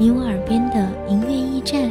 你我耳边的音乐驿站，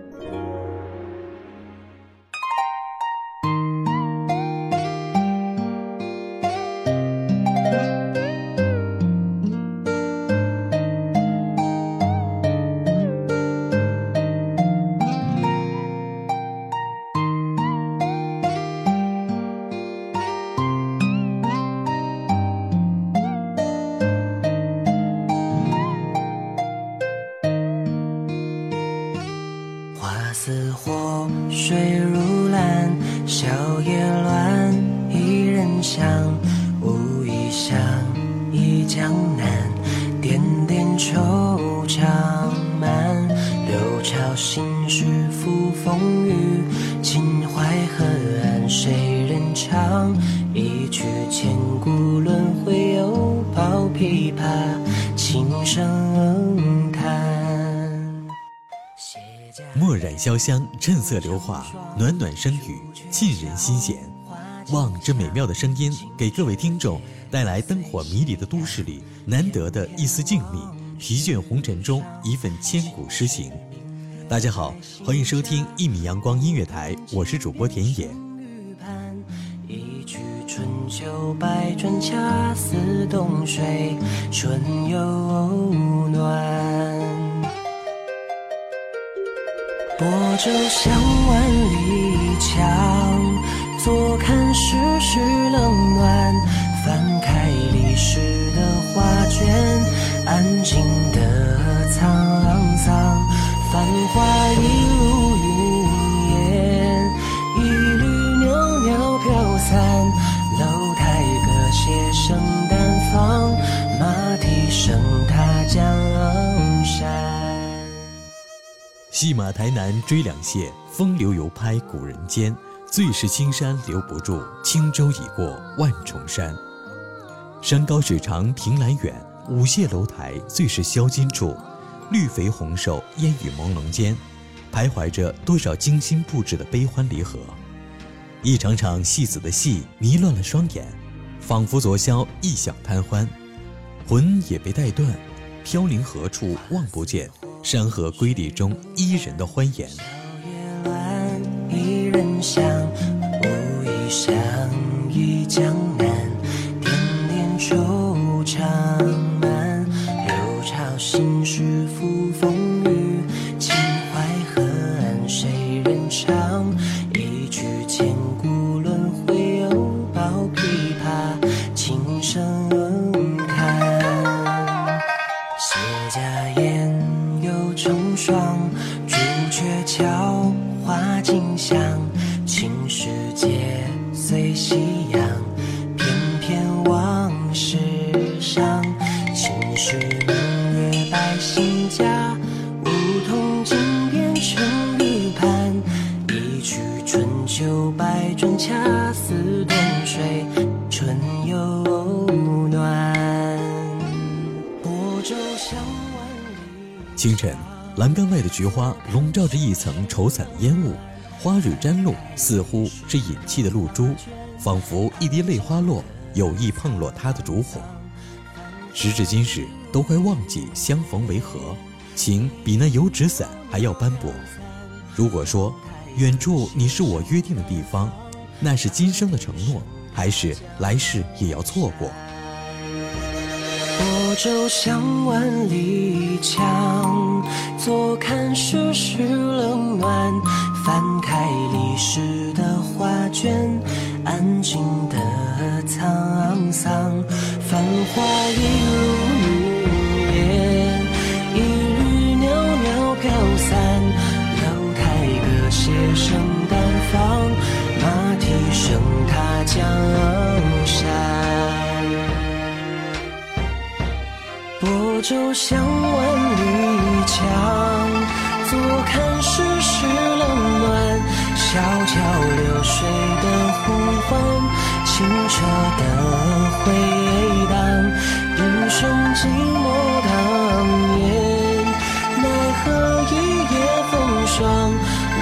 蓝，笑靥乱，一人香，无意想忆江南，点点惆怅满，六朝心事付风雨，秦淮河岸谁人唱？一曲千古轮回，又抱琵琶，轻声。墨染潇湘，趁色流华，暖暖声语，沁人心弦。望这美妙的声音，给各位听众带来灯火迷离的都市里难得的一丝静谧，疲倦红尘中一份千古诗行。大家好，欢迎收听一米阳光音乐台，我是主播田野。一曲春秋百转，恰似冬水春又暖。我舟向万里江，坐看世事冷暖。翻开历史的画卷，安静的沧桑。繁华一戏马台南追两谢，风流犹拍古人间。最是青山留不住，轻舟已过万重山。山高水长凭栏远，舞榭楼台最是销金处。绿肥红瘦烟雨朦胧间，徘徊着多少精心布置的悲欢离合。一场场戏子的戏迷乱了双眼，仿佛昨宵一晌贪欢，魂也被带断，飘零何处望不见。山河瑰丽中，伊人的欢颜。笑靥乱，一人香，无意相忆江南。点点惆怅满，六朝心事付风雨。秦淮河岸谁人唱？一曲千古轮回，又抱琵琶，轻声叹。谢家宴。成双，朱雀桥花径香，青石街随夕阳，翩翩往事伤。青石明月百姓家，梧桐金边成玉盘。一曲春秋百转，恰似冬水清晨，栏杆外的菊花笼罩着一层稠散的烟雾，花蕊沾露，似乎是隐气的露珠。仿佛一滴泪花落，有意碰落他的烛火。时至今日，都快忘记相逢为何，情比那油纸伞还要斑驳。如果说远处你是我约定的地方，那是今生的承诺，还是来世也要错过？泊舟向万里江，坐看世事冷暖。翻开历史的画卷，安静的沧桑。繁华一如云烟，一缕袅袅飘散。楼台歌榭声淡放，马蹄声踏江山。舟向万里江，坐看世事冷暖。小桥流水的呼唤，清澈的回荡。英雄寂寞当年，奈何一夜风霜。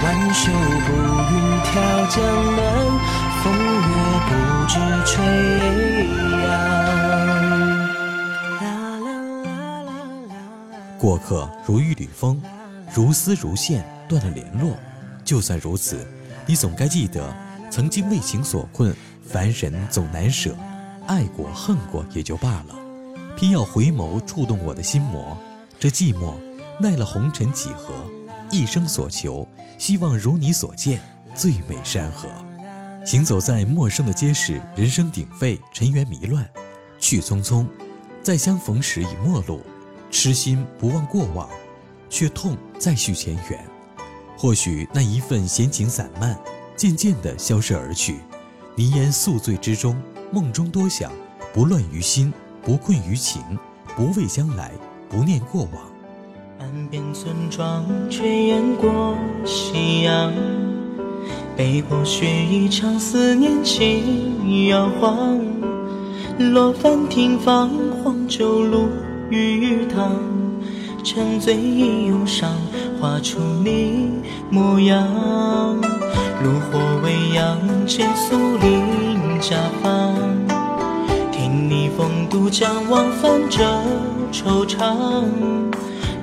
挽袖步云挑江南，风月不知吹扬。过客如一缕风，如丝如线断了联络。就算如此，你总该记得，曾经为情所困，凡人总难舍。爱过恨过也就罢了，偏要回眸触动我的心魔。这寂寞耐了红尘几何？一生所求，希望如你所见，最美山河。行走在陌生的街市，人声鼎沸，尘缘迷乱，去匆匆，再相逢时已陌路。痴心不忘过往，却痛再续前缘。或许那一份闲情散漫，渐渐地消失而去。泥烟宿醉之中，梦中多想，不乱于心，不困于情，不畏将来，不念过往。岸边村庄炊烟过夕阳，北国雪一场，思念轻摇晃。落帆听芳，黄酒入鱼塘，沉醉忆忧伤，画出你模样。炉火微扬，借宿邻家房，听你风渡江，往返着惆怅。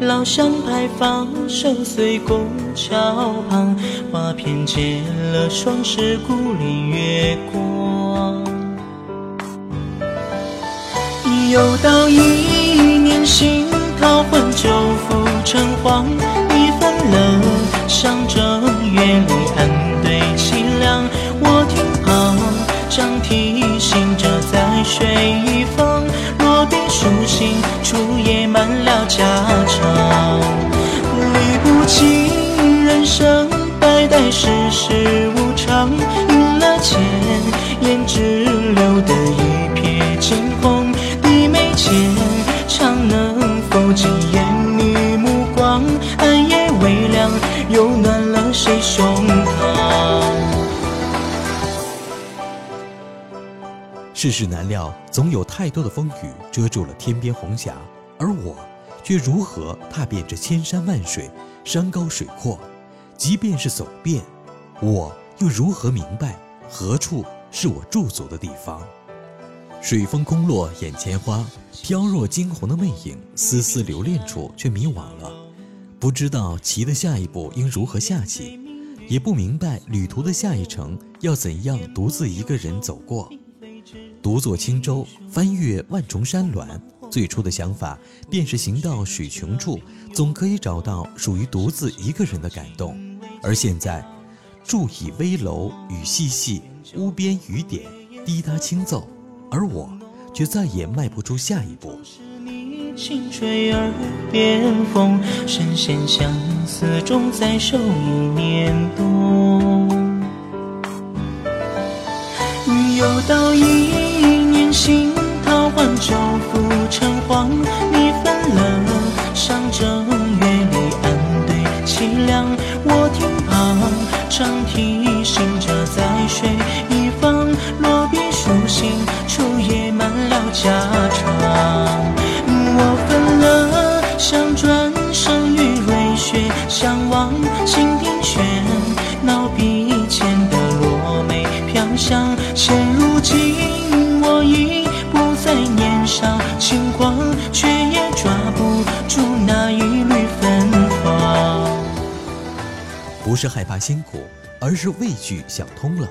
老巷牌坊，守岁拱桥旁，花片结了霜，是故里月光。又到一年新桃换旧符成黄，一分了上正世事难料，总有太多的风雨遮住了天边红霞，而我却如何踏遍这千山万水、山高水阔？即便是走遍，我又如何明白何处是我驻足的地方？水风空落眼前花，飘若惊鸿的魅影，丝丝留恋处却迷惘了，不知道棋的下一步应如何下棋，也不明白旅途的下一程要怎样独自一个人走过。独坐轻舟，翻越万重山峦。最初的想法便是行到水穷处，总可以找到属于独自一个人的感动。而现在，住倚危楼，雨细细，屋边雨点滴答轻奏，而我却再也迈不出下一步。你轻吹耳边风，深陷相思中，再受一年冬。又到一黄，你分了上正月里安对凄凉。我听旁长提醒着在水一方，落笔书信，初夜满了家常。不是害怕辛苦，而是畏惧想通了。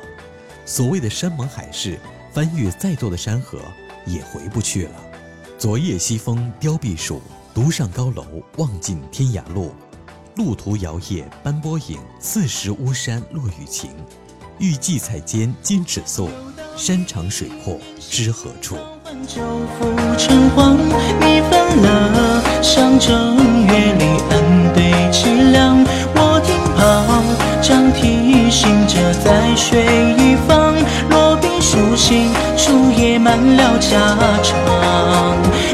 所谓的山盟海誓，翻越再多的山河，也回不去了。昨夜西风凋碧树，独上高楼望尽天涯路。路途摇曳斑驳影，四时巫山落雨晴。欲寄彩笺金尺素，山长水阔知何处？旧浮尘荒，你分了乡正月里恩对水一方，落笔书信，书页满了家常。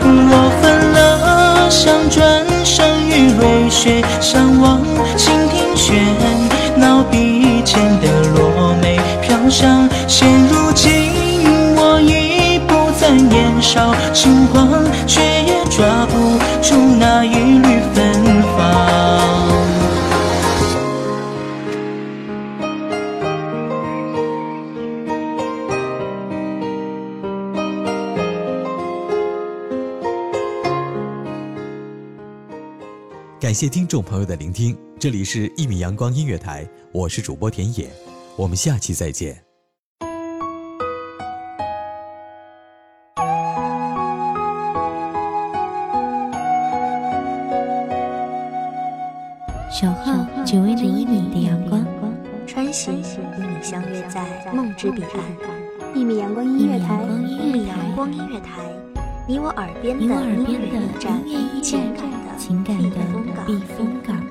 我分了乡，转身与瑞雪相望，倾听喧闹笔尖的落梅飘香。现如今我已不再年少轻狂，却也抓不住那一感谢听众朋友的聆听，这里是《一米阳光音乐台》，我是主播田野，我们下期再见。守候只为那一米的阳光，穿行与你相约在梦之彼岸。一米阳光音乐台，一米阳光音乐台，你我耳边的你我耳边音乐的驿站音乐驿情感的情感的避避风港。